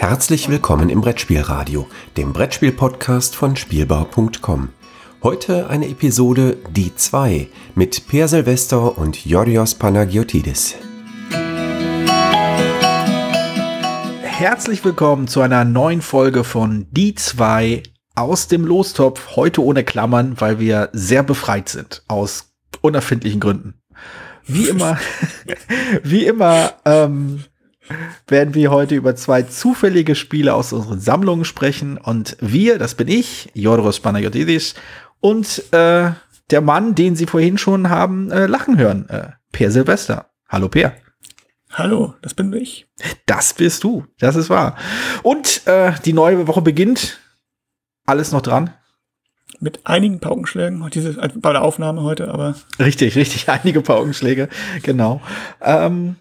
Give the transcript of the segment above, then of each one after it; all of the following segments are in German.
Herzlich willkommen im Brettspielradio, dem Brettspiel-Podcast von Spielbau.com. Heute eine Episode Die 2 mit Per Silvester und Yorios Panagiotidis. Herzlich willkommen zu einer neuen Folge von Die 2 aus dem Lostopf. Heute ohne Klammern, weil wir sehr befreit sind aus unerfindlichen Gründen. Wie immer, wie immer ähm, werden wir heute über zwei zufällige Spiele aus unseren Sammlungen sprechen. Und wir, das bin ich, Joros Panagiotis, und äh, der Mann, den Sie vorhin schon haben äh, lachen hören, äh, Per Silvester. Hallo Per. Hallo, das bin ich. Das bist du, das ist wahr. Und äh, die neue Woche beginnt. Alles noch dran? Mit einigen Paukenschlägen, diese, bei der Aufnahme heute, aber. Richtig, richtig, einige Paukenschläge, genau. Ähm,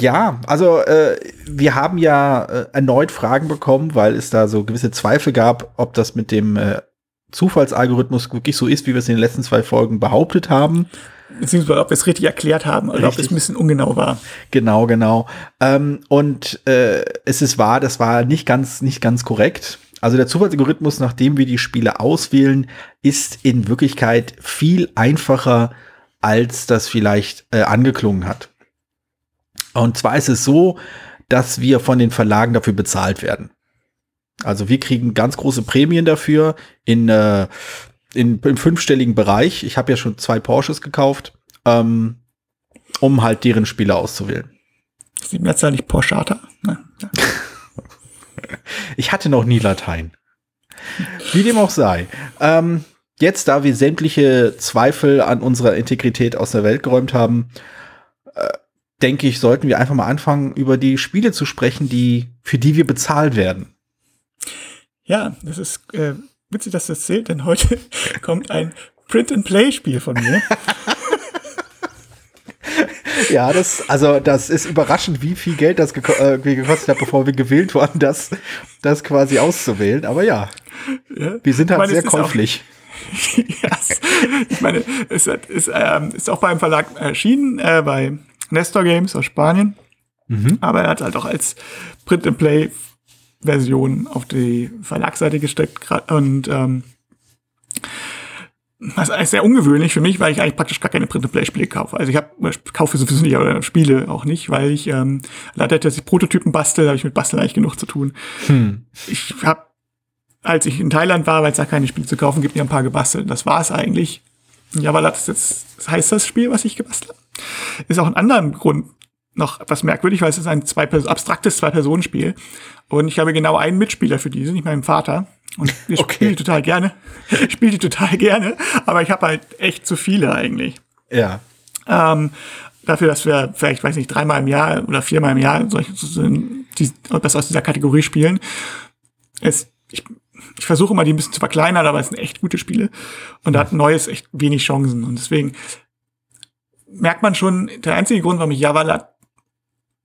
ja, also äh, wir haben ja äh, erneut Fragen bekommen, weil es da so gewisse Zweifel gab, ob das mit dem äh, Zufallsalgorithmus wirklich so ist, wie wir es in den letzten zwei Folgen behauptet haben. Beziehungsweise ob wir es richtig erklärt haben oder richtig. ob es ein bisschen ungenau war. Genau, genau. Ähm, und äh, es ist wahr, das war nicht ganz, nicht ganz korrekt. Also der Zufallsalgorithmus, nachdem wir die Spiele auswählen, ist in Wirklichkeit viel einfacher, als das vielleicht äh, angeklungen hat. Und zwar ist es so, dass wir von den Verlagen dafür bezahlt werden. Also wir kriegen ganz große Prämien dafür in, äh, in im fünfstelligen Bereich. Ich habe ja schon zwei Porsches gekauft, ähm, um halt deren Spiele auszuwählen. Ist die Mehrzahl nicht Porschata? Ne? Ja. ich hatte noch nie Latein. Wie dem auch sei. Ähm, jetzt, da wir sämtliche Zweifel an unserer Integrität aus der Welt geräumt haben, äh, denke ich, sollten wir einfach mal anfangen, über die Spiele zu sprechen, die, für die wir bezahlt werden. Ja, das ist äh, witzig, dass du das zählt, denn heute kommt ein Print-and-Play-Spiel von mir. ja, das, also das ist überraschend, wie viel Geld das geko äh, gekostet hat, bevor wir gewählt wurden, das, das quasi auszuwählen. Aber ja, ja. wir sind halt meine, sehr käuflich. ja, ich meine, es ist, ist, ähm, ist auch beim Verlag erschienen, äh, bei Nestor Games aus Spanien. Mhm. Aber er hat halt auch als Print-and-Play-Version auf die Verlagsseite gesteckt. Und ähm, das ist eigentlich sehr ungewöhnlich für mich, weil ich eigentlich praktisch gar keine Print-and-Play-Spiele kaufe. Also ich habe kaufe sowieso nicht, aber Spiele auch nicht, weil ich ähm, leider, dass ich Prototypen bastel, habe ich mit Basteln eigentlich genug zu tun. Hm. Ich habe, als ich in Thailand war, weil es da keine Spiele zu kaufen gibt, mir ein paar gebastelt. Das war es eigentlich. Ja, weil das jetzt das heißt das Spiel, was ich gebastelt habe. Ist auch ein anderer Grund noch etwas merkwürdig, weil es ist ein zwei abstraktes Zwei-Personen-Spiel. Und ich habe genau einen Mitspieler für diese, nicht meinen Vater. Und ich okay. spiele total gerne. Ich spiele die total gerne, aber ich habe halt echt zu viele eigentlich. Ja. Ähm, dafür, dass wir vielleicht, weiß nicht, dreimal im Jahr oder viermal im Jahr solche, die, das aus dieser Kategorie spielen. Es, ich, ich versuche immer, die ein bisschen zu verkleinern, aber es sind echt gute Spiele. Und da hat Neues echt wenig Chancen. Und deswegen merkt man schon, der einzige Grund, warum ich Java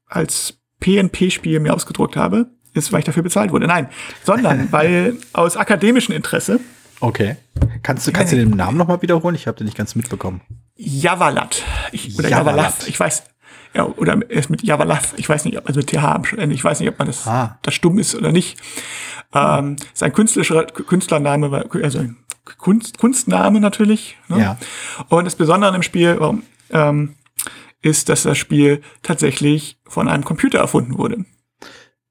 als PNP-Spiel mir ausgedruckt habe, ist, weil ich dafür bezahlt wurde. Nein, sondern weil aus akademischem Interesse. Okay. Kannst du, kannst du den Namen nochmal wiederholen? Ich habe den nicht ganz mitbekommen. Javalat. Ich, oder Javalat. Ich weiß. Ja, oder erst mit Javalat. Ich weiß nicht, also mit TH am Ende. Ich weiß nicht, ob man das, ah. das stumm ist oder nicht. Ähm, ist ein künstlerischer Künstlername, also ein Kunst, Kunstname natürlich. Ne? Ja. Und das Besondere an dem Spiel, ähm, ist, dass das Spiel tatsächlich von einem Computer erfunden wurde.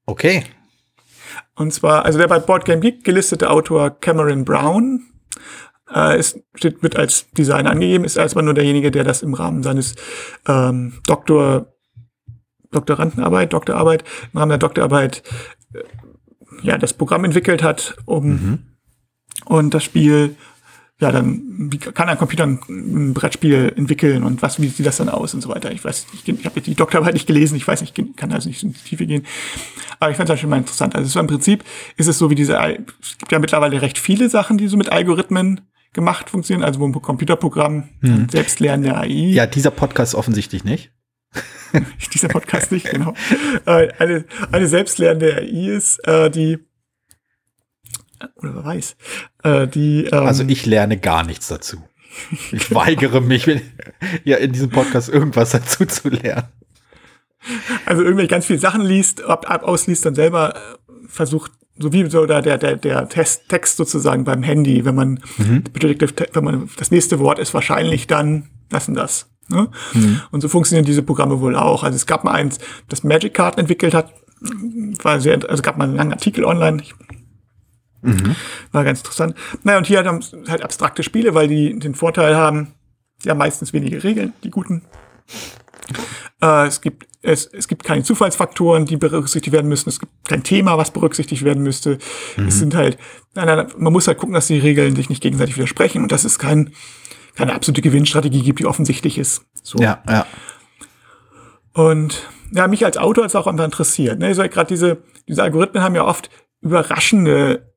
Okay. Und zwar, also der bei Board Game Geek gelistete Autor Cameron Brown äh, ist, steht mit als Designer angegeben, ist erstmal nur derjenige, der das im Rahmen seines ähm, Doktor, Doktorandenarbeit, Doktorarbeit, im Rahmen der Doktorarbeit äh, ja, das Programm entwickelt hat, um mhm. und das Spiel ja, dann wie kann ein Computer ein, ein, Brettspiel entwickeln und was, wie sieht das dann aus und so weiter. Ich weiß, ich, ich habe die Doktorarbeit nicht gelesen, ich weiß nicht, ich kann also nicht in die Tiefe gehen. Aber ich fand es schon mal interessant. Also so im Prinzip ist es so wie diese, es gibt ja mittlerweile recht viele Sachen, die so mit Algorithmen gemacht funktionieren, also wo ein Computerprogramm, hm. selbstlernende AI. Ja, dieser Podcast offensichtlich nicht. dieser Podcast nicht, genau. Äh, eine, eine selbstlernende AI ist, äh, die oder wer weiß, äh, die. Ähm, also ich lerne gar nichts dazu. Ich weigere mich, ja in diesem Podcast irgendwas dazu zu lernen. Also irgendwelche ganz viele Sachen liest, ab, ab ausliest, dann selber versucht, so wie so da der, der, der Test, Text sozusagen beim Handy, wenn man, mhm. wenn man, das nächste Wort ist wahrscheinlich dann das und das. Ne? Mhm. Und so funktionieren diese Programme wohl auch. Also es gab mal eins, das Magic Card entwickelt hat, war sehr, also gab mal einen langen Artikel online. Mhm. War ganz interessant. Naja, und hier haben halt abstrakte Spiele, weil die den Vorteil haben, ja, meistens wenige Regeln, die guten. Äh, es gibt es, es gibt keine Zufallsfaktoren, die berücksichtigt werden müssen. Es gibt kein Thema, was berücksichtigt werden müsste. Mhm. Es sind halt, nein, nein, man muss halt gucken, dass die Regeln sich nicht gegenseitig widersprechen und dass es kein, keine absolute Gewinnstrategie gibt, die offensichtlich ist. So. Ja, ja. Und ja, mich als Autor hat es auch einfach interessiert. Ne? Also gerade diese, diese Algorithmen haben ja oft überraschende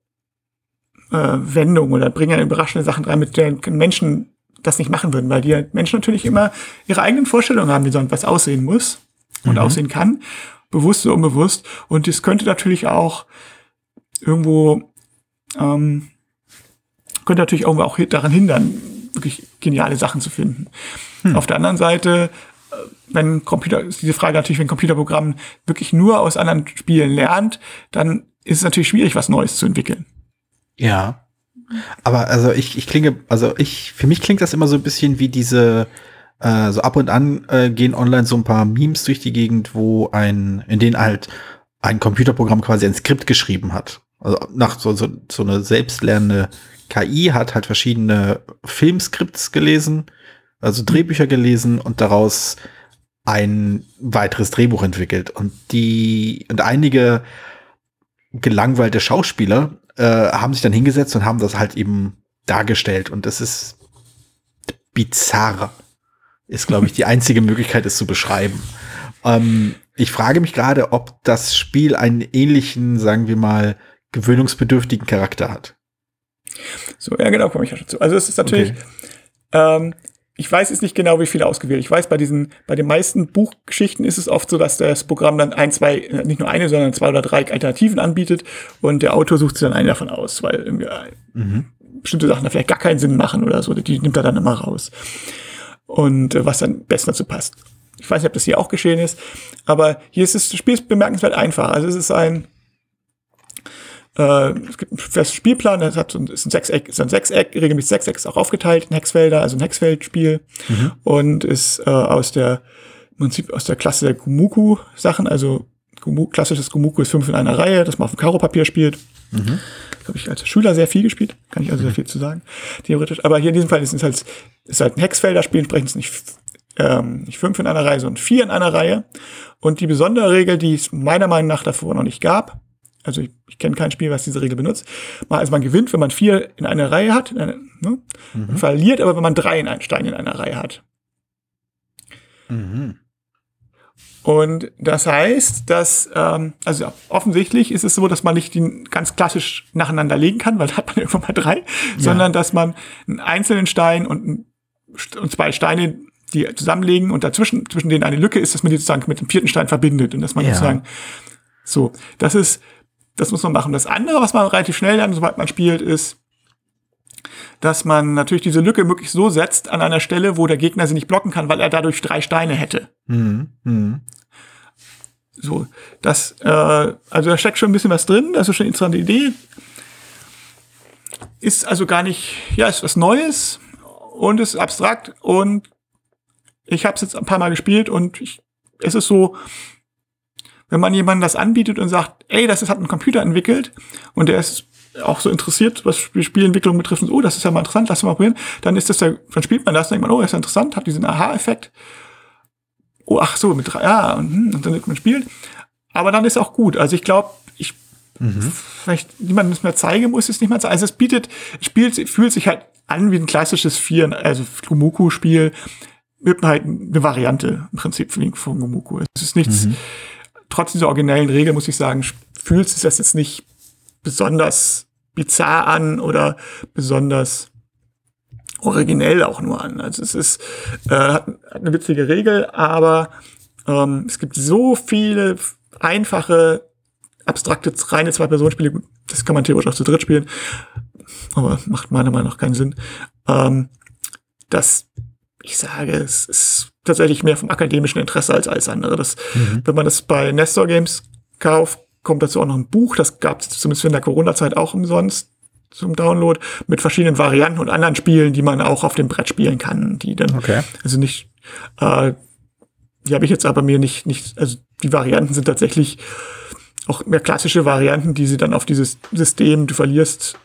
äh, Wendungen oder bringen überraschende Sachen rein, mit denen Menschen das nicht machen würden, weil die Menschen natürlich immer ihre eigenen Vorstellungen haben, wie so etwas aussehen muss und mhm. aussehen kann, bewusst oder unbewusst. Und es könnte natürlich auch irgendwo, ähm, könnte natürlich irgendwo auch daran hindern, wirklich geniale Sachen zu finden. Hm. Auf der anderen Seite, äh, wenn Computer, ist diese Frage natürlich, wenn Computerprogramm wirklich nur aus anderen Spielen lernt, dann ist es natürlich schwierig, was Neues zu entwickeln. Ja. Aber also ich, ich klinge, also ich, für mich klingt das immer so ein bisschen wie diese, äh, so ab und an äh, gehen online so ein paar Memes durch die Gegend, wo ein, in denen halt ein Computerprogramm quasi ein Skript geschrieben hat. Also nach so, so, so eine selbstlernende KI hat halt verschiedene Filmskripts gelesen, also Drehbücher gelesen und daraus ein weiteres Drehbuch entwickelt. Und die, und einige gelangweilte Schauspieler äh, haben sich dann hingesetzt und haben das halt eben dargestellt. Und das ist bizarr ist, glaube ich, die einzige Möglichkeit, es zu beschreiben. Ähm, ich frage mich gerade, ob das Spiel einen ähnlichen, sagen wir mal, gewöhnungsbedürftigen Charakter hat. So, ja, genau, komme ich ja schon zu. Also es ist natürlich, okay. ähm, ich weiß jetzt nicht genau, wie viele ausgewählt. Ich weiß, bei diesen, bei den meisten Buchgeschichten ist es oft so, dass das Programm dann ein, zwei, äh, nicht nur eine, sondern zwei oder drei Alternativen anbietet und der Autor sucht sich dann eine davon aus, weil irgendwie mhm. bestimmte Sachen da vielleicht gar keinen Sinn machen oder so. Die nimmt er dann immer raus und äh, was dann besser dazu passt. Ich weiß nicht, ob das hier auch geschehen ist, aber hier ist das Spiel bemerkenswert einfach. Also es ist ein äh, es gibt einen festen Spielplan, das hat so ein, ist ein Sechseck, ist ein Sechseck, regelmäßig Sechseck ist auch aufgeteilt in Hexfelder, also ein Hexfeldspiel mhm. und ist äh, aus der im Prinzip aus der Klasse der Gumuku-Sachen, also Gumu, klassisches Gumuku ist fünf in einer Reihe, das man auf dem Karo-Papier spielt. Mhm. habe ich als Schüler sehr viel gespielt, kann ich also mhm. sehr viel zu sagen, theoretisch. Aber hier in diesem Fall ist es halt, ist halt ein Hexfelder-Spiel, entsprechend nicht, ähm, nicht fünf in einer Reihe, sondern vier in einer Reihe. Und die besondere Regel, die es meiner Meinung nach davor noch nicht gab, also ich, ich kenne kein Spiel, was diese Regel benutzt, also man gewinnt, wenn man vier in einer Reihe hat, in einer, ne? Mhm. verliert aber, wenn man drei in einen Stein in einer Reihe hat. Mhm. Und das heißt, dass, ähm, also offensichtlich ist es so, dass man nicht die ganz klassisch nacheinander legen kann, weil da hat man irgendwann mal drei, ja. sondern dass man einen einzelnen Stein und, und zwei Steine, die zusammenlegen und dazwischen, zwischen denen eine Lücke ist, dass man die sozusagen mit dem vierten Stein verbindet und dass man ja. sozusagen, so, das ist, das muss man machen. Das andere, was man relativ schnell lernt, sobald man spielt, ist, dass man natürlich diese Lücke möglichst so setzt an einer Stelle, wo der Gegner sie nicht blocken kann, weil er dadurch drei Steine hätte. Mhm. Mhm. So, das, äh, also da steckt schon ein bisschen was drin, das ist schon eine interessante Idee. Ist also gar nicht, ja, ist was Neues und ist abstrakt und ich habe es jetzt ein paar Mal gespielt und ich, es ist so, wenn man jemandem das anbietet und sagt, ey, das ist, hat ein Computer entwickelt und der ist auch so interessiert, was Spielentwicklung betrifft, und, oh, das ist ja mal interessant, lass mal probieren, dann ist das der, dann spielt man das, dann denkt man, oh, das ist ja interessant, hat diesen Aha-Effekt oh, ach so, mit drei, ja, und, hm, und dann man spielt. Aber dann ist auch gut. Also ich glaube, ich mhm. vielleicht niemandem es mehr zeigen muss, es nicht mehr zeigen. Also es bietet, spielt, fühlt sich halt an wie ein klassisches Vier, also Gumuku-Spiel mit halt eine Variante im Prinzip von Gumuku. Es ist nichts, mhm. Trotz dieser originellen Regel muss ich sagen, fühlt sich das jetzt nicht besonders bizarr an oder besonders originell auch nur an. Also es ist äh, hat, hat eine witzige Regel, aber ähm, es gibt so viele einfache, abstrakte, reine Zwei-Personen-Spiele. Das kann man theoretisch auch zu dritt spielen, aber macht meiner Meinung nach keinen Sinn. Ähm, dass ich sage, es ist tatsächlich mehr vom akademischen Interesse als alles andere. Das, mhm. Wenn man das bei Nestor Games kauft, kommt dazu auch noch ein Buch, das gab es zumindest in der Corona-Zeit auch umsonst zum Download mit verschiedenen Varianten und anderen Spielen, die man auch auf dem Brett spielen kann, die dann Okay. also nicht äh, die habe ich jetzt aber mir nicht nicht also die Varianten sind tatsächlich auch mehr klassische Varianten, die sie dann auf dieses System du verlierst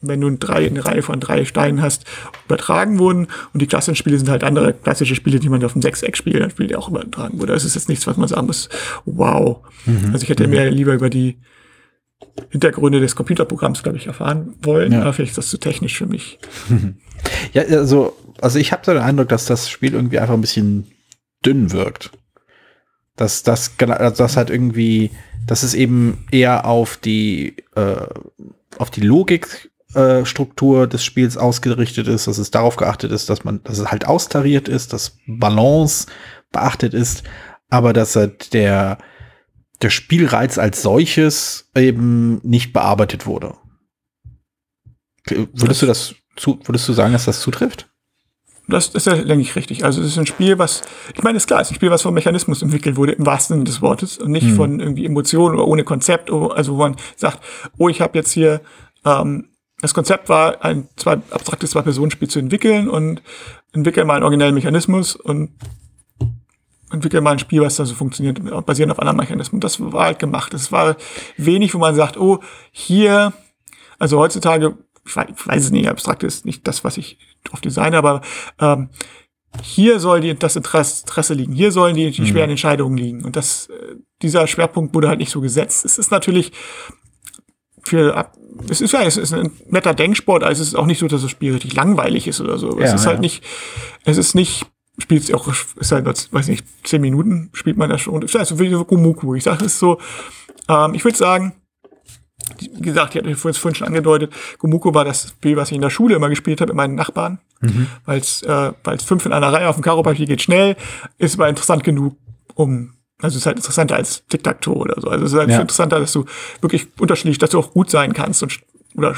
wenn du ein drei, eine Reihe von drei Steinen hast, übertragen wurden. Und die klassischen Spiele sind halt andere klassische Spiele, die man auf dem Sechseck spielt, dann spielt die auch übertragen wurde. Das ist jetzt nichts, was man sagen muss, wow. Also ich hätte mehr lieber über die Hintergründe des Computerprogramms, glaube ich, erfahren wollen. Ja. Aber vielleicht ist das zu technisch für mich. Ja, also, also ich habe so den Eindruck, dass das Spiel irgendwie einfach ein bisschen dünn wirkt. Dass das, also das halt irgendwie, dass es eben eher auf die, äh, auf die Logik äh, Struktur des Spiels ausgerichtet ist, dass es darauf geachtet ist, dass man, dass es halt austariert ist, dass Balance beachtet ist, aber dass halt der, der Spielreiz als solches eben nicht bearbeitet wurde. Würdest du das zu, würdest du sagen, dass das zutrifft? Das ist ja, denke ich, richtig. Also es ist ein Spiel, was, ich meine, ist klar, es ist ein Spiel, was vom Mechanismus entwickelt wurde, im wahrsten Sinne des Wortes, und nicht von irgendwie Emotionen oder ohne Konzept, also wo man sagt, oh, ich habe jetzt hier, ähm, das Konzept war, ein zwei, abstraktes Zwei-Personen-Spiel zu entwickeln und entwickeln mal einen originellen Mechanismus und entwickeln mal ein Spiel, was da so funktioniert, basierend auf anderen Mechanismen. Das war halt gemacht. Es war wenig, wo man sagt, oh, hier, also heutzutage, ich weiß, ich weiß es nicht, abstrakt ist nicht das, was ich auf Design, aber ähm, hier soll die, das Interesse, Interesse liegen, hier sollen die, die schweren Entscheidungen liegen. Und das, äh, dieser Schwerpunkt wurde halt nicht so gesetzt. Es ist natürlich für es ist ja, es ist ein netter Denksport, also es ist auch nicht so, dass das Spiel richtig langweilig ist oder so. es Ja, ist halt ja. nicht, es ist nicht, spielt es auch, ist halt, weiß nicht, zehn Minuten spielt man das schon. Es ist also wie so Gumuku. Ich sage es so, ähm, ich würde sagen, wie gesagt, ich hatte vorhin vorhin schon angedeutet, Gumuko war das Spiel, was ich in der Schule immer gespielt habe mit meinen Nachbarn, weil es äh, weil's fünf in einer Reihe auf dem Karopapier geht schnell, ist aber interessant genug, um also es ist halt interessanter als Tic-Tac-Toe oder so. Also es ist halt Ja. interessanter, dass du wirklich unterschiedlich, dass du auch gut sein kannst und oder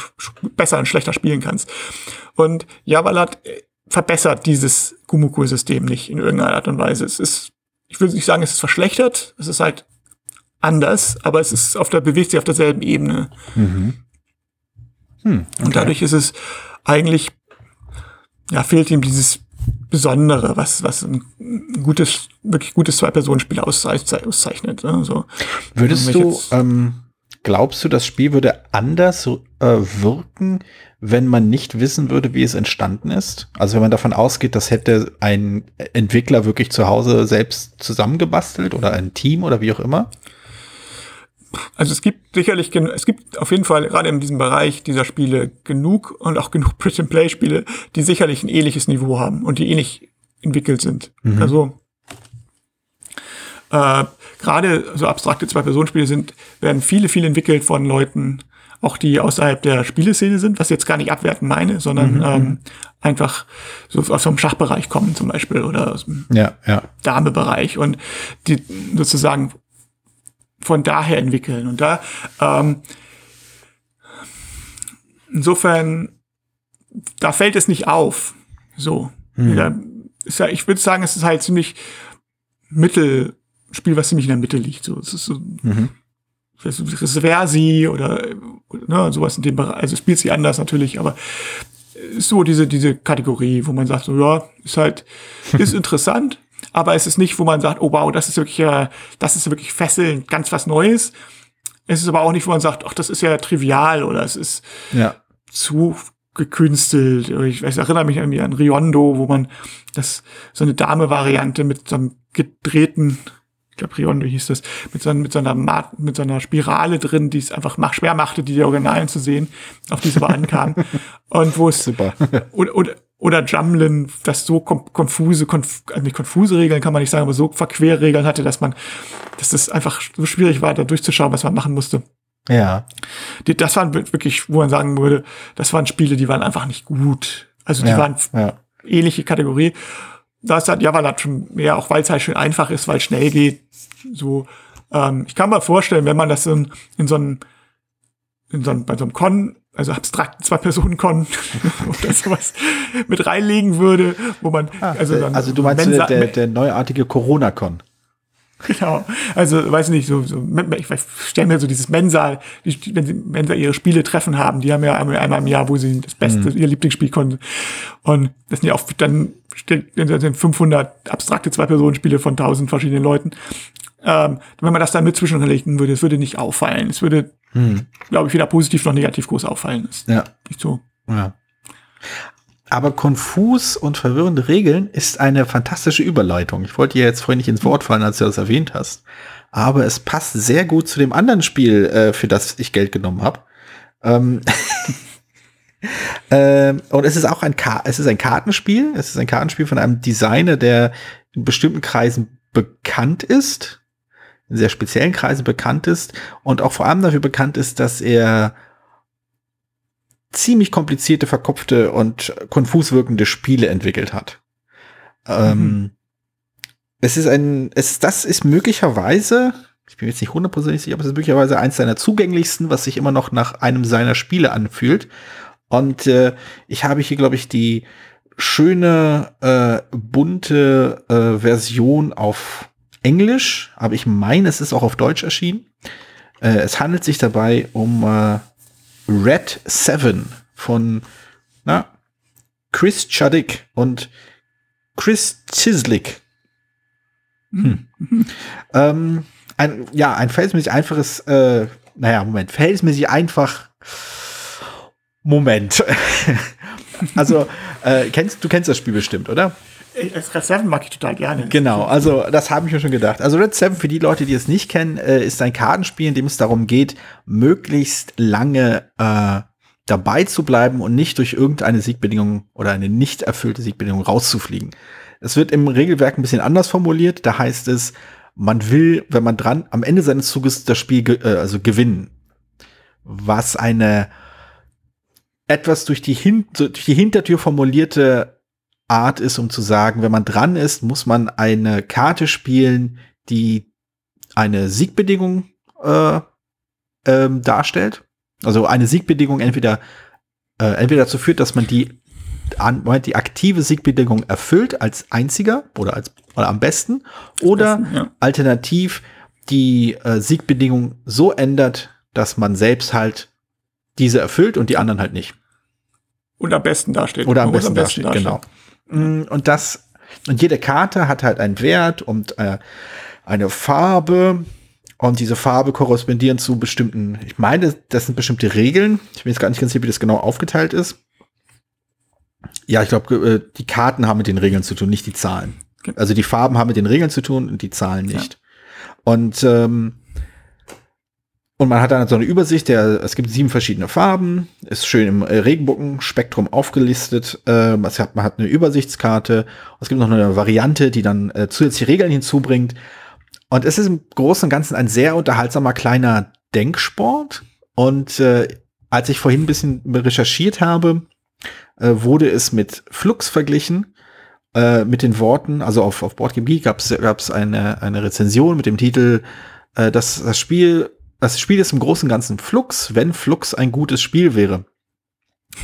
besser und schlechter spielen kannst. Und Javalat äh, verbessert dieses Gumuko-System nicht in irgendeiner Art und Weise. Es ist, ich will nicht sagen, es ist verschlechtert, es ist halt anders, aber es ist auf der, bewegt sich auf derselben Ebene. Hm, Und dadurch ist es eigentlich, ja, fehlt ihm dieses Besondere, was, was ein gutes, wirklich gutes Zwei-Personen-Spiel auszeichnet. ne? so. Würdest du, ähm, glaubst du, das Spiel würde anders äh, wirken, wenn man nicht wissen würde, wie es entstanden ist? Also wenn man davon ausgeht, das hätte ein Entwickler wirklich zu Hause selbst zusammengebastelt oder ein Team oder wie auch immer? Also es gibt sicherlich, es gibt auf jeden Fall gerade in diesem Bereich dieser Spiele genug und auch genug Print-and-Play-Spiele, die sicherlich ein ähnliches Niveau haben und die ähnlich entwickelt sind. Also äh, gerade so abstrakte Zwei-Personen-Spiele sind, werden viele, viele entwickelt von Leuten, auch die außerhalb der Spieleszene sind, was ich jetzt gar nicht abwerten meine, sondern ähm, einfach so aus dem Schachbereich kommen zum Beispiel oder aus dem Ja, ja. Dame-Bereich und die sozusagen von daher entwickeln. Und da ähm, insofern, da fällt es nicht auf. So. Da ist ja, ich würde sagen, es ist halt ziemlich Mittel, Spiel, was ziemlich in der Mitte liegt. So, es ist so, das ist das ist Versi oder ne, sowas in dem Bereich. Also spielt sie anders natürlich, aber ist so diese, diese Kategorie, wo man sagt, so, ja, ist halt, ist interessant, aber es ist nicht, wo man sagt, oh wow, das ist wirklich, äh, das ist wirklich fesselnd, ganz was Neues. Es ist aber auch nicht, wo man sagt, ach, das ist ja trivial oder es ist Ja. zu gekünstelt. Ich weiß, erinnere mich irgendwie an Riondo, wo man das so eine Dame-Variante mit so einem gedrehten, Riondo hieß das, mit so, mit so einer Ma mit so einer Spirale drin, die es einfach mach, schwer machte, die Originalen zu sehen, auf die es aber ankam. Und wo es Super. oder, oder, oder Jumlin, das so konfuse, konf also nicht konfuse Regeln kann man nicht sagen, aber so verquer Regeln hatte, dass man, dass das einfach so schwierig war, da durchzuschauen, was man machen musste. Ja. Die, das waren wir- wirklich, wo man sagen würde, das waren Spiele, die waren einfach nicht gut. Also die Ja, waren ja. ähnliche Kategorie. Da ist halt Javalat schon mehr, auch weil es halt schön einfach ist, weil es schnell geht. So, ähm, ich kann mir vorstellen, wenn man das in, in so einem, in so einem, bei so einem Con, also abstrakten Zwei-Personen-Con oder sowas mit reinlegen würde, wo man, also, Also, dann also du meinst Mensa- der, der, der neuartige Corona-Con. Genau. Also, weiß nicht, so, so ich stelle mir so dieses Mensa, die, wenn sie Mensa ihre Spiele treffen haben, die haben ja einmal, einmal im Jahr, wo sie das Beste, mhm. ihr Lieblingsspiel konnten. Und das sind ja auch dann sind 500 abstrakte Zwei-Personen-Spiele von 1000 verschiedenen Leuten. Ähm, wenn man das dann mit zwischenlegen würde, es würde nicht auffallen. Es würde, hm. glaube ich, weder positiv noch negativ groß auffallen. Das ja. Nicht so. Ja. Aber konfus und verwirrende Regeln ist eine fantastische Überleitung. Ich wollte dir jetzt vorhin nicht ins Wort fallen, als du das erwähnt hast. Aber es passt sehr gut zu dem anderen Spiel, äh, für das ich Geld genommen habe. Ähm ähm, und es ist auch ein, Ka es ist ein Kartenspiel. Es ist ein Kartenspiel von einem Designer, der in bestimmten Kreisen bekannt ist. In sehr speziellen Kreisen bekannt ist. Und auch vor allem dafür bekannt ist, dass er ziemlich komplizierte, verkopfte und konfus wirkende Spiele entwickelt hat. Ähm, mhm. es ist ein, es, das ist möglicherweise, ich bin jetzt nicht hundertprozentig sicher, aber es ist möglicherweise eins seiner zugänglichsten, was sich immer noch nach einem seiner Spiele anfühlt. Und äh, ich habe hier, glaube ich, die schöne, äh, bunte äh, Version auf Englisch, aber ich meine, es ist auch auf Deutsch erschienen. Äh, es handelt sich dabei um äh, Red Seven von na, Chris Chaddick und Chris Chislick. Hm. ähm, ein, ja, ein verhältnismäßig einfaches, äh, naja, Moment, verhältnismäßig einfach. Moment. also, äh, kennst, du kennst das Spiel bestimmt, oder? Red 7 mag ich total gerne. Genau, also das habe ich mir schon gedacht. Also Red 7, für die Leute, die es nicht kennen, äh, ist ein Kartenspiel, in dem es darum geht, möglichst lange äh, dabei zu bleiben und nicht durch irgendeine Siegbedingung oder eine nicht erfüllte Siegbedingung rauszufliegen. Es wird im Regelwerk ein bisschen anders formuliert. Da heißt es, man will, wenn man dran, am Ende seines Zuges das Spiel ge äh, also gewinnen. Was eine etwas durch die, Hin durch die Hintertür formulierte Art ist, um zu sagen, wenn man dran ist, muss man eine Karte spielen, die eine Siegbedingung äh, ähm, darstellt. Also eine Siegbedingung entweder, äh, entweder dazu führt, dass man die, an, die aktive Siegbedingung erfüllt als einziger oder als oder am besten oder besten, ja. alternativ die äh, Siegbedingung so ändert, dass man selbst halt diese erfüllt und die anderen halt nicht. Und am besten dasteht. Oder am besten, am besten dasteht, genau. Mm, und das, und jede Karte hat halt einen Wert und äh, eine Farbe. Und diese Farbe korrespondieren zu bestimmten, ich meine, das sind bestimmte Regeln. Ich bin jetzt gar nicht ganz sicher, wie das genau aufgeteilt ist. Ja, ich glaube, äh, die Karten haben mit den Regeln zu tun, nicht die Zahlen. Also die Farben haben mit den Regeln zu tun und die Zahlen nicht. Ja. Und ähm, und man hat dann so eine Übersicht, der, es gibt sieben verschiedene Farben, ist schön im äh, Regenbogenspektrum aufgelistet. Äh, man hat eine Übersichtskarte. Es gibt noch eine Variante, die dann äh, zusätzliche Regeln hinzubringt. Und es ist im Großen und Ganzen ein sehr unterhaltsamer kleiner Denksport. Und äh, als ich vorhin ein bisschen recherchiert habe, äh, wurde es mit Flux verglichen. Äh, mit den Worten, also auf, auf BoardGameGeek gab es eine, eine Rezension mit dem Titel, äh, dass das Spiel das Spiel ist im Großen und Ganzen Flux, wenn Flux ein gutes Spiel wäre.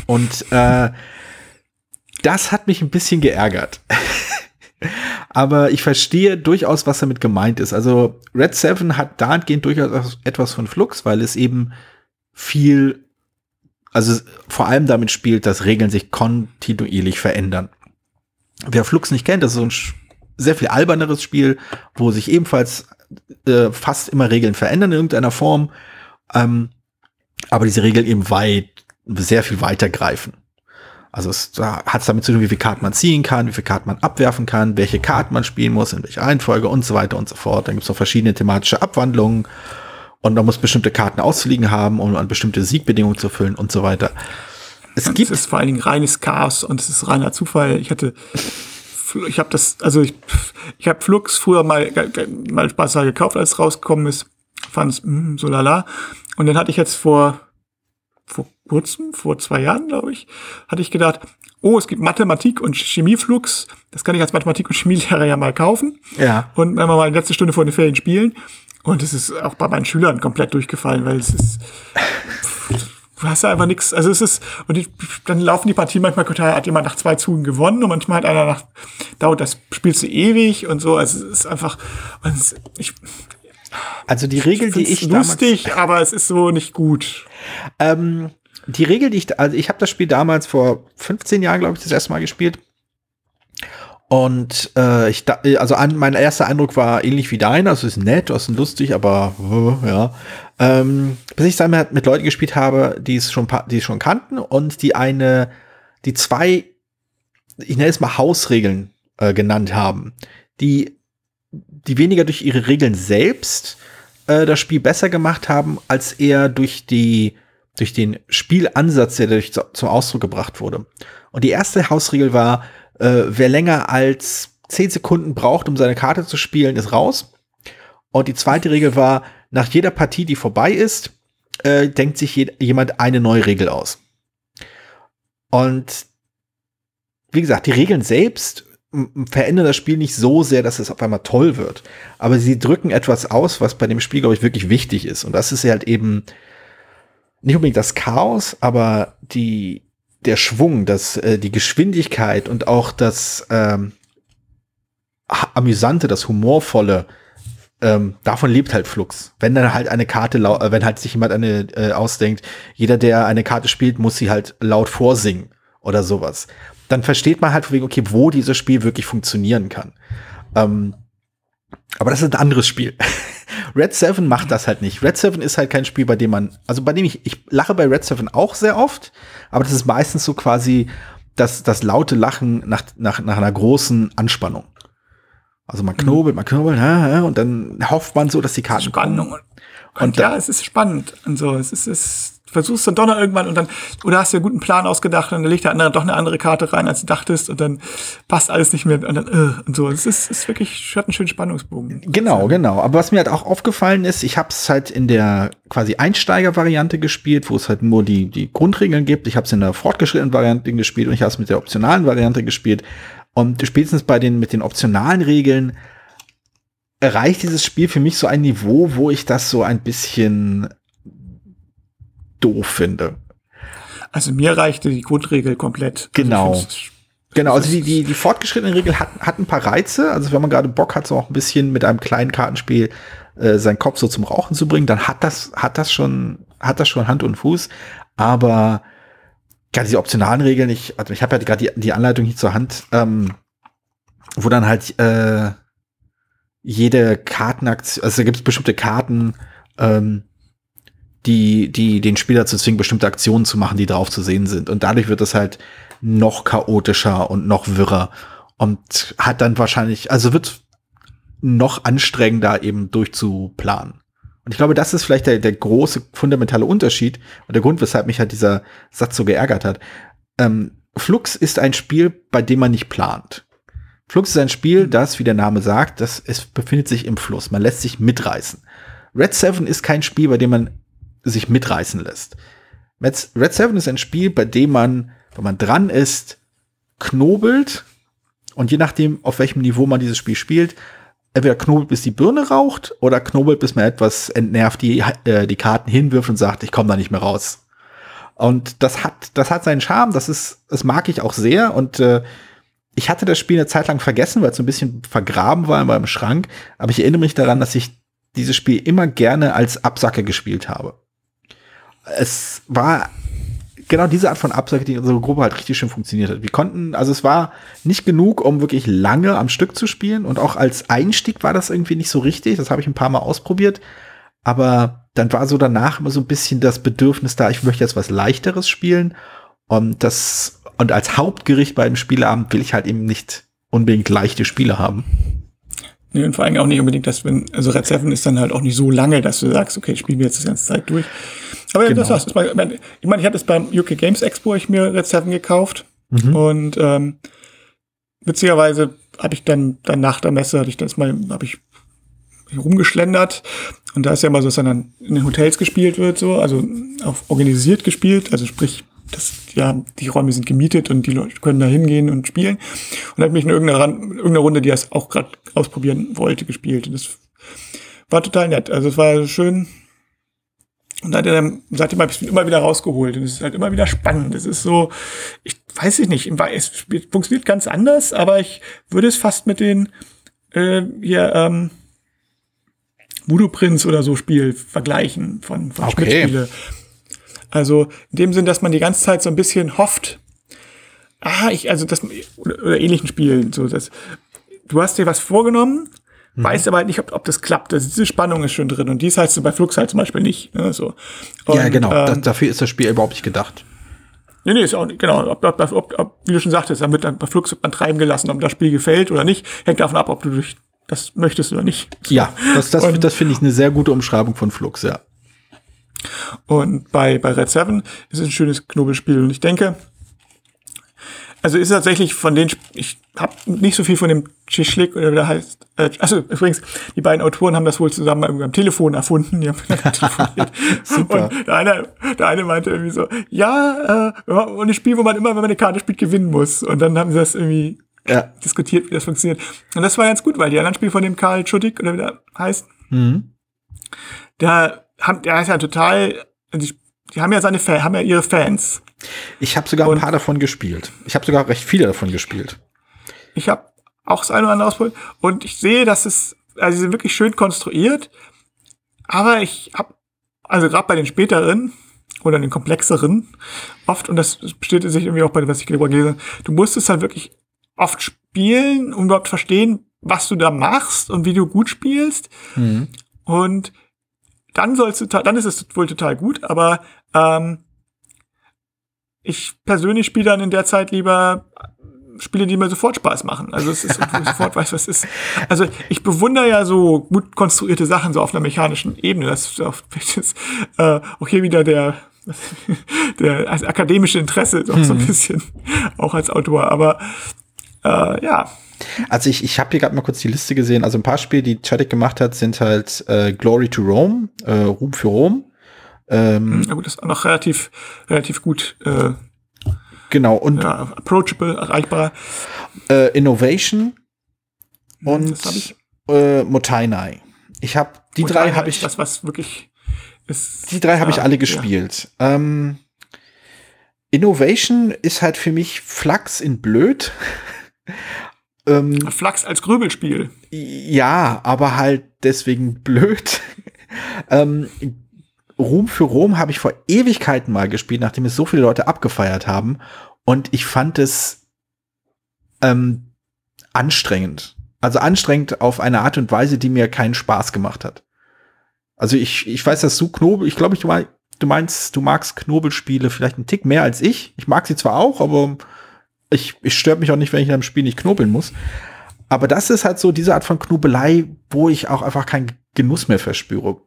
Und äh, das hat mich ein bisschen geärgert. Aber ich verstehe durchaus, was damit gemeint ist. Also Red 7 hat dahingehend durchaus etwas von Flux, weil es eben viel, also vor allem damit spielt, dass Regeln sich kontinuierlich verändern. Wer Flux nicht kennt, das ist so ein sehr viel alberneres Spiel, wo sich ebenfalls äh, fast immer Regeln verändern in irgendeiner Form, ähm, aber diese Regeln eben weit, sehr viel weiter greifen. Also es da hat es damit zu tun, wie viele Karten man ziehen kann, wie viele Karten man abwerfen kann, welche Karten man spielen muss, in welcher Reihenfolge und so weiter und so fort. Dann gibt es noch verschiedene thematische Abwandlungen und man muss bestimmte Karten ausfliegen haben, um an bestimmte Siegbedingungen zu füllen und so weiter. Es und gibt es ist vor allen Dingen reines Chaos und es ist reiner Zufall. Ich hatte ich habe das, also ich, ich habe Flux früher mal, mal Spaß gekauft, als es rausgekommen ist. Fand es mm, so lala. Und dann hatte ich jetzt vor, vor kurzem, vor zwei Jahren, glaube ich, hatte ich gedacht, oh, es gibt Mathematik und Chemieflux. Das kann ich als Mathematik- und Chemielehrer ja mal kaufen. Ja. Und wenn wir mal eine letzte Stunde vor den Ferien spielen. Und es ist auch bei meinen Schülern komplett durchgefallen, weil es ist du hast ja einfach nichts. Also es ist, und die, dann laufen die Partien manchmal total, hat jemand nach zwei Zügen gewonnen und manchmal hat einer nach, dauert das spielst du ewig und so. Also es ist einfach, es, ich, also die Regel, die ich lustig, damals, aber es ist so nicht gut. Ähm, die Regel, die ich, also ich habe das Spiel damals vor 15 Jahren, glaube ich, das erste Mal gespielt. Und äh, ich da, also an, mein erster Eindruck war ähnlich wie deiner, also es ist nett, es ist lustig, aber äh, ja. Ähm, bis ich dann mit Leuten gespielt habe, die es schon, die es schon kannten und die eine, die zwei, ich nenne es mal Hausregeln äh, genannt haben, die, die weniger durch ihre Regeln selbst äh, das Spiel besser gemacht haben, als eher durch die, durch den Spielansatz, der dadurch zu, zum Ausdruck gebracht wurde. Und die erste Hausregel war, äh, wer länger als 10 Sekunden braucht, um seine Karte zu spielen, ist raus. Und die zweite Regel war, nach jeder Partie, die vorbei ist, äh, denkt sich jemand eine neue Regel aus. Und wie gesagt, die Regeln selbst verändern das Spiel nicht so sehr, dass es auf einmal toll wird. Aber sie drücken etwas aus, was bei dem Spiel, glaube ich, wirklich wichtig ist. Und das ist halt eben nicht unbedingt das Chaos, aber die, der Schwung, das, äh, die Geschwindigkeit und auch das ähm, amüsante, das humorvolle, ähm, davon lebt halt Flux. Wenn dann halt eine Karte, äh, wenn halt sich jemand eine äh, ausdenkt, jeder, der eine Karte spielt, muss sie halt laut vorsingen oder sowas. Dann versteht man halt wegen, okay, wo dieses Spiel wirklich funktionieren kann. Ähm, aber das ist ein anderes Spiel. Red 7 macht das halt nicht. Red 7 ist halt kein Spiel, bei dem man, also bei dem ich, ich lache bei Red 7 auch sehr oft, aber das ist meistens so quasi das, das laute Lachen nach, nach, nach einer großen Anspannung. Also man knobelt, man knobelt, und dann hofft man so, dass die Karten Spannung. Und, und, und ja, es ist spannend und so. Es ist, es versuchst dann doch noch irgendwann und dann, oder hast du einen guten Plan ausgedacht und dann legt der andere doch eine andere Karte rein, als du dachtest und dann passt alles nicht mehr und dann, äh, und so. Es ist, ist wirklich, hat einen schönen Spannungsbogen. Genau, genau. Aber was mir halt auch aufgefallen ist, ich habe es halt in der quasi Einsteiger-Variante gespielt, wo es halt nur die, die Grundregeln gibt. Ich habe es in der fortgeschrittenen Variante gespielt und ich habe es mit der optionalen Variante gespielt. Und spätestens bei den, mit den optionalen Regeln erreicht dieses Spiel für mich so ein Niveau, wo ich das so ein bisschen doof finde. Also mir reichte die Grundregel komplett. Also genau. Also genau, also die, die, die fortgeschrittene Regel hat, hat ein paar Reize. Also wenn man gerade Bock hat, so auch ein bisschen mit einem kleinen Kartenspiel äh, seinen Kopf so zum Rauchen zu bringen, dann hat das, hat das schon, hat das schon Hand und Fuß. Aber gerade diese optionalen Regeln, ich, also ich habe ja gerade die, die Anleitung nicht zur Hand, ähm, wo dann halt äh, jede Kartenaktion, also da gibt es bestimmte Karten, ähm, die, die den Spieler zu zwingen, bestimmte Aktionen zu machen, die drauf zu sehen sind. Und dadurch wird es halt noch chaotischer und noch wirrer und hat dann wahrscheinlich, also wird noch anstrengender eben durchzuplanen. Und ich glaube, das ist vielleicht der, der große fundamentale Unterschied und der Grund, weshalb mich halt dieser Satz so geärgert hat. Ähm, Flux ist ein Spiel, bei dem man nicht plant. Flux ist ein Spiel, das, wie der Name sagt, das, es befindet sich im Fluss. Man lässt sich mitreißen. Red 7 ist kein Spiel, bei dem man sich mitreißen lässt. Red 7 ist ein Spiel, bei dem man, wenn man dran ist, knobelt und je nachdem, auf welchem Niveau man dieses Spiel spielt, entweder knobelt, bis die Birne raucht oder knobelt, bis man etwas entnervt die, äh, die Karten hinwirft und sagt, ich komme da nicht mehr raus. Und das hat, das hat seinen Charme, das ist, das mag ich auch sehr. Und äh, ich hatte das Spiel eine Zeit lang vergessen, weil es so ein bisschen vergraben war in meinem Schrank, aber ich erinnere mich daran, dass ich dieses Spiel immer gerne als Absacke gespielt habe. Es war genau diese Art von Absage, die in unserer Gruppe halt richtig schön funktioniert hat. Wir konnten, also es war nicht genug, um wirklich lange am Stück zu spielen und auch als Einstieg war das irgendwie nicht so richtig. Das habe ich ein paar Mal ausprobiert, aber dann war so danach immer so ein bisschen das Bedürfnis da, ich möchte jetzt was leichteres spielen und das und als Hauptgericht bei einem Spieleabend will ich halt eben nicht unbedingt leichte Spiele haben. Nee, und vor allem auch nicht unbedingt, dass wenn, also Red 7 ist dann halt auch nicht so lange, dass du sagst, okay, spielen wir jetzt die ganze Zeit durch. Aber genau. das war's. Ich meine, ich, mein, ich hatte es beim UK Games Expo, ich mir Red 7 gekauft. Mhm. Und ähm, witzigerweise habe ich dann, dann nach der Messe, hatte ich das mal, habe ich rumgeschlendert. Und da ist ja immer so, dass dann in den Hotels gespielt wird, so, also auch organisiert gespielt, also sprich, das, ja, die Räume sind gemietet und die Leute können da hingehen und spielen. Und habe mich in irgendeiner, irgendeiner Runde, die das auch gerade ausprobieren wollte, gespielt. Und das war total nett. Also es war schön, Und dann, seitdem habe ich es immer wieder rausgeholt. Und es ist halt immer wieder spannend. Es ist so, ich weiß ich nicht, es funktioniert ganz anders, aber ich würde es fast mit den äh, hier, ähm, Voodoo Prince oder so Spiel vergleichen von, von okay. Spiele. Also in dem Sinn, dass man die ganze Zeit so ein bisschen hofft, ah, ich, also das, oder, oder ähnlichen Spielen, so das, du hast dir was vorgenommen, mhm. weißt aber halt nicht, ob, ob das klappt. Also diese Spannung ist schon drin und die ist halt so bei Flux halt zum Beispiel nicht. Ne, so. Und, ja, genau. Ähm, das, dafür ist das Spiel überhaupt nicht gedacht. Nee, nee, ist auch nicht, genau. Ob, ob, ob, ob, wie du schon sagtest, dann wird dann bei Flux wird man treiben gelassen, ob das Spiel gefällt oder nicht, hängt davon ab, ob du durch das möchtest oder nicht. Ja, das, das, und, das finde ich eine sehr gute Umschreibung von Flux, ja. Und bei, bei Red 7 ist es ein schönes Knobelspiel und ich denke, also ist tatsächlich von den, ich habe nicht so viel von dem Chischlik oder wie der heißt. Äh, also übrigens, die beiden Autoren haben das wohl zusammen irgendwie am Telefon erfunden. Die haben telefoniert. Super. Und der eine, der eine meinte irgendwie so, ja, äh, und ein Spiel, wo man immer, wenn man eine Karte spielt, gewinnen muss. Und dann haben sie das irgendwie ja. diskutiert, wie das funktioniert. Und das war ganz gut, weil die anderen Spiele von dem Karl Schudik oder wie der heißt, mhm. der, haben, der ist ja total, die, die haben ja seine haben ja ihre Fans. Ich habe sogar und ein paar davon gespielt. Ich habe sogar recht viele davon gespielt. Ich habe auch das eine oder andere ausprobiert und ich sehe, dass es, also sie sind wirklich schön konstruiert, aber ich habe, also gerade bei den späteren oder den komplexeren, oft, und das bestätigt sich irgendwie auch bei dem, was ich gelesen habe, du musst es halt wirklich oft spielen, um überhaupt verstehen, was du da machst und wie du gut spielst. Mhm. Und dann sollst du, dann ist es wohl total gut, aber ähm, ich persönlich spiele dann in der Zeit lieber Spiele, die mir sofort Spaß machen. Also es ist, sofort weiß, was ist. Also ich bewundere ja so gut konstruierte Sachen so auf einer mechanischen Ebene. Das ist äh, auch hier wieder der der also akademische Interesse ist auch so ein mhm. bisschen auch als Autor. Aber äh, ja. Also ich, ich habe hier gerade mal kurz die Liste gesehen. Also ein paar Spiele, die Chadwick gemacht hat, sind halt äh, Glory to Rome, äh, Ruhm für Rom. Ähm, ja gut, das ist auch noch relativ, relativ gut. Äh, genau, und ja, approachable, erreichbar. Äh, Innovation hm, und. Äh, Motainai. Ich habe die Motainai drei habe ich. Das was wirklich ist. Die drei habe ich alle gespielt. Ähm, Innovation ist halt für mich Flachs in blöd. ähm, Flachs als Grübelspiel. Ja, aber halt deswegen blöd. ähm, Ruhm für Rom habe ich vor Ewigkeiten mal gespielt, nachdem es so viele Leute abgefeiert haben. Und ich fand es ähm, anstrengend. Also anstrengend auf eine Art und Weise, die mir keinen Spaß gemacht hat. Also ich, ich weiß, dass du Knobel, ich glaube, ich du meinst, du magst Knobelspiele vielleicht einen Tick mehr als ich. Ich mag sie zwar auch, aber ich, ich stört mich auch nicht, wenn ich in einem Spiel nicht knobeln muss. Aber das ist halt so diese Art von Knobelei, wo ich auch einfach keinen Genuss mehr verspüre.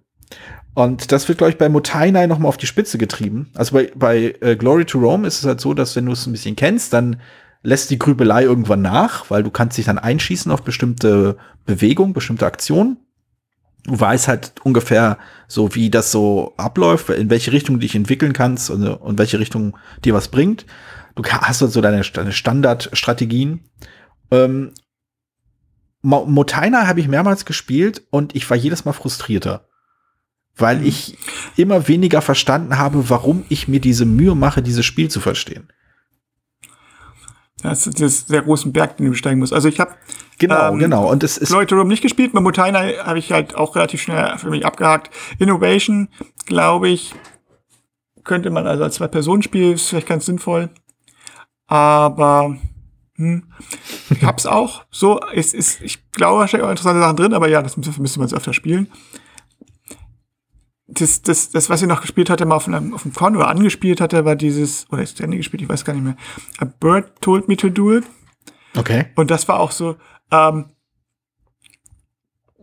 Und das wird, glaube ich, bei Motainai noch mal auf die Spitze getrieben. Also bei, bei äh, Glory to Rome ist es halt so, dass wenn du es ein bisschen kennst, dann lässt die Grübelei irgendwann nach, weil du kannst dich dann einschießen auf bestimmte Bewegungen, bestimmte Aktionen. Du weißt halt ungefähr so, wie das so abläuft, in welche Richtung du dich entwickeln kannst und, und welche Richtung dir was bringt. Du hast halt so deine, deine Standardstrategien. Ähm, Motaina habe ich mehrmals gespielt und ich war jedes Mal frustrierter weil mhm. ich immer weniger verstanden habe, warum ich mir diese Mühe mache, dieses Spiel zu verstehen. Das ist das sehr großen Berg, den du besteigen musst. Also ich habe genau, ähm, genau. Und es ist Leute nicht gespielt. Mit Motaina habe ich halt auch relativ schnell für mich abgehakt. Innovation, glaube ich, könnte man also als Zwei-Personen-Spiel ist vielleicht ganz sinnvoll. Aber hm, ich hab's auch. So, es ist, ich glaube, da stecken auch interessante Sachen drin, aber ja, das müsste man öfter spielen das, das, das, was ich noch gespielt hatte, mal auf einem, auf einem Con oder angespielt hatte, war dieses, oder ist Ende gespielt, ich weiß gar nicht mehr. A Bird told me to do it. Okay. Und das war auch so, ähm,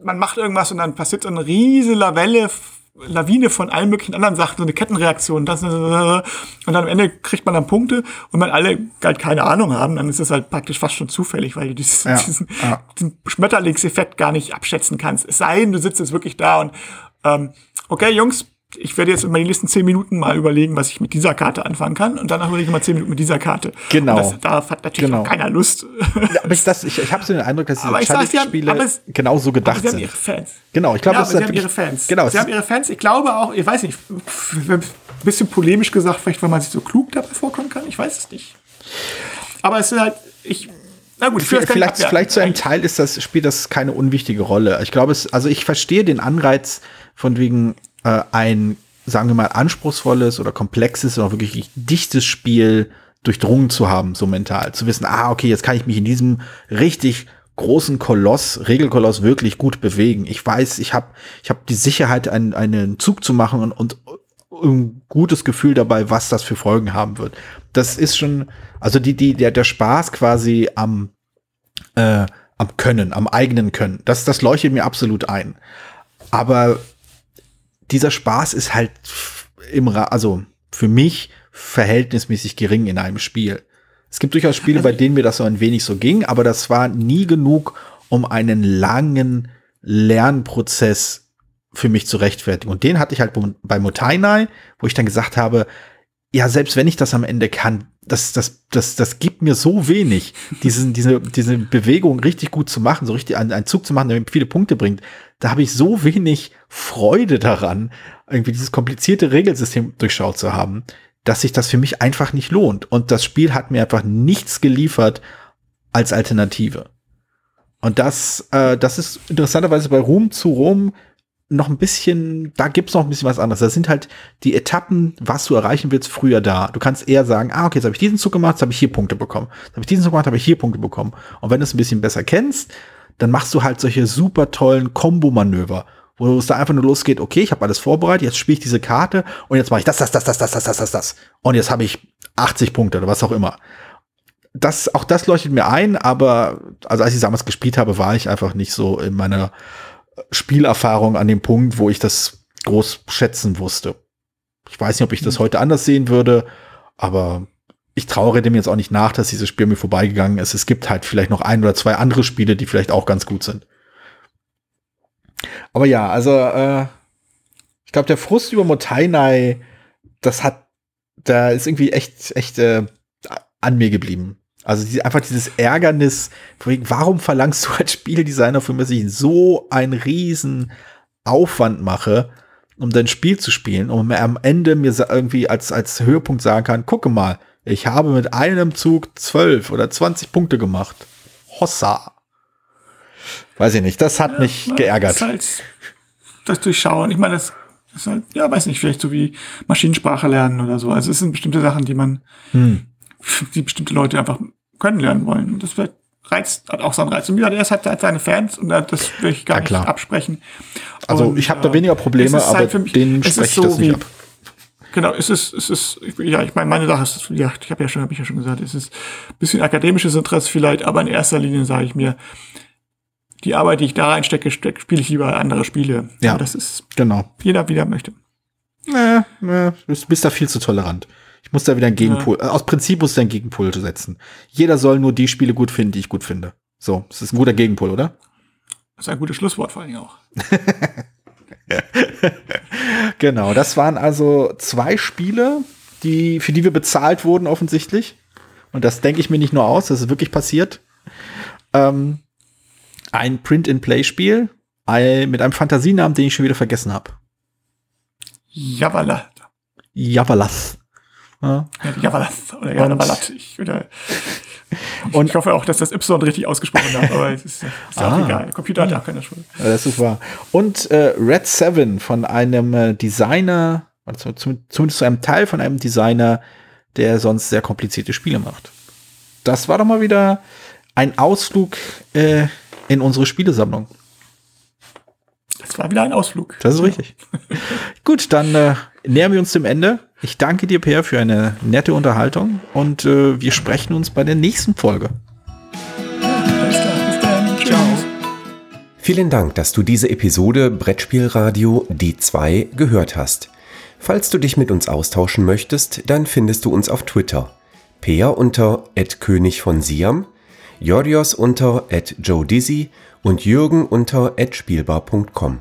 man macht irgendwas und dann passiert so eine riesige Lavelle, Lawine von allen möglichen anderen Sachen, so eine Kettenreaktion. Das, und dann am Ende kriegt man dann Punkte und wenn alle halt keine Ahnung haben, dann ist es halt praktisch fast schon zufällig, weil du dieses, ja, diesen, ja. diesen Schmetterlingseffekt gar nicht abschätzen kannst. Es sei denn, du sitzt jetzt wirklich da und ähm, okay, Jungs, ich werde jetzt in meinen nächsten zehn Minuten mal überlegen, was ich mit dieser Karte anfangen kann und danach überlege ich mal zehn Minuten mit dieser Karte. Genau. Und das, darauf hat natürlich Genau. keiner Lust. Ja, aber ich, das- ich, ich habe so den Eindruck, dass diese sie Challenge-Spiele aber genauso Aber gedacht sie haben sind. ihre Fans. Genau, ich glaube, ja, das sie haben ihre Fans. Genau, sie haben ihre Fans. Ich glaube auch, ich weiß nicht, ein bisschen polemisch gesagt, vielleicht, weil man sich so klug dabei vorkommen kann. Ich weiß es nicht. Aber es ist halt, ich, na gut, Vielleicht, abwerten. vielleicht zu einem Teil ist das, spielt das keine unwichtige Rolle. Ich glaube, es, also ich verstehe den Anreiz von wegen äh, ein, sagen wir mal, anspruchsvolles oder komplexes oder wirklich dichtes Spiel durchdrungen zu haben, so mental. Zu wissen, ah, okay, jetzt kann ich mich in diesem richtig großen Koloss, Regelkoloss wirklich gut bewegen. Ich weiß, ich habe ich hab die Sicherheit, einen, einen Zug zu machen und, und ein gutes Gefühl dabei, was das für Folgen haben wird. Das ist schon, also die, die, der, der Spaß quasi am, äh, am Können, am eigenen Können. Das, das leuchtet mir absolut ein. Aber dieser Spaß ist halt im, Ra also für mich verhältnismäßig gering in einem Spiel. Es gibt durchaus Spiele, bei denen mir das so ein wenig so ging, aber das war nie genug, um einen langen Lernprozess für mich zu rechtfertigen. Und den hatte ich halt bei Motainai, wo ich dann gesagt habe, ja, selbst wenn ich das am Ende kann, das, das, das, das gibt mir so wenig, diesen, diese, diese Bewegung richtig gut zu machen, so richtig einen, einen Zug zu machen, der mir viele Punkte bringt. Da habe ich so wenig Freude daran, irgendwie dieses komplizierte Regelsystem durchschaut zu haben, dass sich das für mich einfach nicht lohnt. Und das Spiel hat mir einfach nichts geliefert als Alternative. Und das, äh, das ist interessanterweise bei Ruhm zu Rom noch ein bisschen, da gibt's noch ein bisschen was anderes. Da sind halt die Etappen, was du erreichen willst, früher da. Du kannst eher sagen, ah, okay, jetzt habe ich diesen Zug gemacht, jetzt habe ich hier Punkte bekommen. Jetzt habe ich diesen Zug gemacht, habe ich hier Punkte bekommen. Und wenn du es ein bisschen besser kennst, dann machst du halt solche super tollen Kombo-Manöver, wo es da einfach nur losgeht, okay, ich habe alles vorbereitet, jetzt spiele ich diese Karte und jetzt mache ich das, das, das, das, das, das, das, das, das. Und jetzt habe ich 80 Punkte oder was auch immer. Das, auch das leuchtet mir ein, aber also als ich damals gespielt habe, war ich einfach nicht so in meiner Spielerfahrung an dem Punkt, wo ich das groß schätzen wusste. Ich weiß nicht, ob ich das heute anders sehen würde, aber ich trauere dem jetzt auch nicht nach, dass dieses Spiel mir vorbeigegangen ist. Es gibt halt vielleicht noch ein oder zwei andere Spiele, die vielleicht auch ganz gut sind. Aber ja, also äh, ich glaube, der Frust über Motainai, das hat, da ist irgendwie echt, echt äh, an mir geblieben. Also die, einfach dieses Ärgernis, warum verlangst du als Spieldesigner von mir, dass ich so einen riesen Aufwand mache, um dein Spiel zu spielen, um am Ende mir irgendwie als, als Höhepunkt sagen kann, gucke mal, ich habe mit einem Zug 12 oder 20 Punkte gemacht. Hossa. Weiß ich nicht, das hat mich Ja, geärgert. Das, halt das Durchschauen. Ich meine, das ist halt, ja, weiß nicht, vielleicht so wie Maschinensprache lernen oder so. Also es sind bestimmte Sachen, die man, Hm. die bestimmte Leute einfach können lernen wollen. Und das wird reizt, hat auch seinen Reiz. Und wie gesagt, er hat halt seine Fans und das will ich gar Ja, nicht absprechen. Also Und, ich habe da äh, weniger Probleme, es ist aber halt mich- denen es spreche ist ich das so nicht wie- ab. Genau, es ist, es ist, ja, ich meine, meine Sache ist, ja, ich habe ja schon, habe ich ja schon gesagt, es ist ein bisschen akademisches Interesse vielleicht, aber in erster Linie sage ich mir, die Arbeit, die ich da reinstecke, steck, spiele ich lieber andere Spiele. Ja. Aber das ist Genau. jeder, wie er möchte. Nee, nee, du bist da viel zu tolerant. Ich muss da wieder einen Gegenpol, äh, aus Prinzip muss ich einen Gegenpol setzen. Jeder soll nur die Spiele gut finden, die ich gut finde. So, das ist ein guter Gegenpol, oder? Das ist ein gutes Schlusswort vor allen Dingen auch. Genau, das waren also zwei Spiele, die, für die wir bezahlt wurden, offensichtlich. Und das denke ich mir nicht nur aus, das ist wirklich passiert. Ähm, ein Print-and-Play-Spiel ein- mit einem Fantasienamen, den ich schon wieder vergessen habe. Javala. Javalas. Ja. Ja, Javalas. Oder Javalat. Ich, oder, Und- ich hoffe auch, dass das Y richtig ausgesprochen habe, aber es ist, ist ja auch Ah. egal. Computer hat ja auch keine Schuld. Ja, Das ist wahr. Und äh, Red Seven von einem äh, Designer, zum- zumindest zu einem Teil von einem Designer, der sonst sehr komplizierte Spiele macht. Das war doch mal wieder ein Ausflug äh, in unsere Spielesammlung. Das war wieder ein Ausflug. Das ist richtig. Gut, dann äh, nähern wir uns dem Ende. Ich danke dir, Per, für eine nette Unterhaltung und äh, wir sprechen uns bei der nächsten Folge. Vielen Dank, dass du diese Episode Brettspielradio Die 2 gehört hast. Falls du dich mit uns austauschen möchtest, dann findest du uns auf Twitter. Peer unter König von Siam, Jorios unter Joe Dizzy und Jürgen unter Spielbar.com.